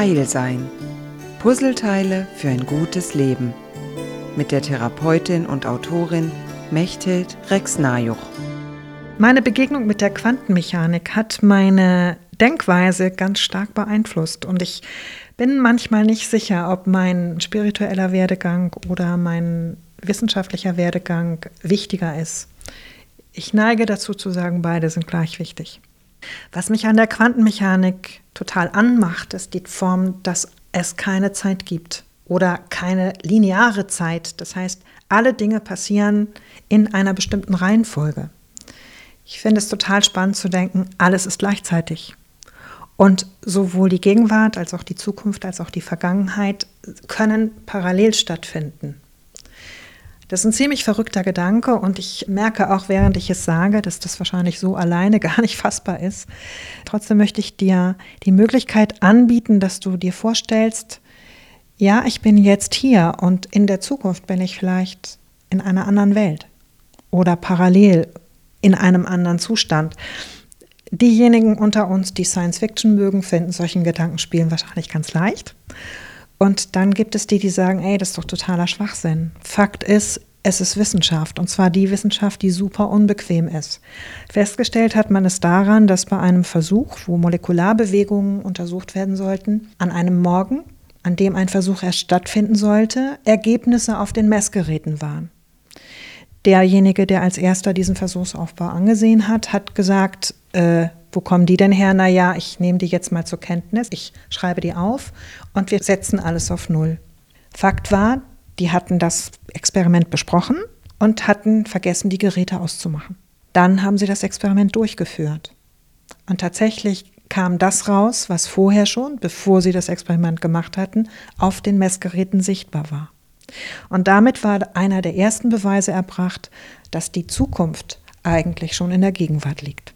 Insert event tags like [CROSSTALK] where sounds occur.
Heil sein. Puzzleteile für ein gutes Leben. Mit der Therapeutin und Autorin Mechthild Rex-Najuch. Meine Begegnung mit der Quantenmechanik hat meine Denkweise ganz stark beeinflusst und ich bin manchmal nicht sicher, ob mein spiritueller Werdegang oder mein wissenschaftlicher Werdegang wichtiger ist. Ich neige dazu zu sagen, beide sind gleich wichtig. Was mich an der Quantenmechanik total anmacht, ist die Form, dass es keine Zeit gibt oder keine lineare Zeit. Das heißt, alle Dinge passieren in einer bestimmten Reihenfolge. Ich finde es total spannend zu denken, alles ist gleichzeitig. Und sowohl die Gegenwart als auch die Zukunft als auch die Vergangenheit können parallel stattfinden. Das ist ein ziemlich verrückter Gedanke und ich merke auch, während ich es sage, dass das wahrscheinlich so alleine [LAUGHS] gar nicht fassbar ist. Trotzdem möchte ich dir die Möglichkeit anbieten, dass du dir vorstellst, ja, ich bin jetzt hier und in der Zukunft bin ich vielleicht in einer anderen Welt oder parallel in einem anderen Zustand. Diejenigen unter uns, die Science Fiction mögen, finden solchen Gedankenspielen wahrscheinlich ganz leicht. Und dann gibt es die, die sagen, ey, das ist doch totaler Schwachsinn. Fakt ist, es ist Wissenschaft und zwar die Wissenschaft, die super unbequem ist. Festgestellt hat man es daran, dass bei einem Versuch, wo Molekularbewegungen untersucht werden sollten, an einem Morgen, an dem ein Versuch erst stattfinden sollte, Ergebnisse auf den Messgeräten waren. Derjenige, der als erster diesen Versuchsaufbau angesehen hat, hat gesagt, äh, wo kommen die denn her? Naja, ich nehme die jetzt mal zur Kenntnis, ich schreibe die auf und wir setzen alles auf Null. Fakt war, die hatten das Experiment besprochen und hatten vergessen, die Geräte auszumachen. Dann haben sie das Experiment durchgeführt. Und tatsächlich kam das raus, was vorher schon, bevor sie das Experiment gemacht hatten, auf den Messgeräten sichtbar war. Und damit war einer der ersten Beweise erbracht, dass die Zukunft eigentlich schon in der Gegenwart liegt.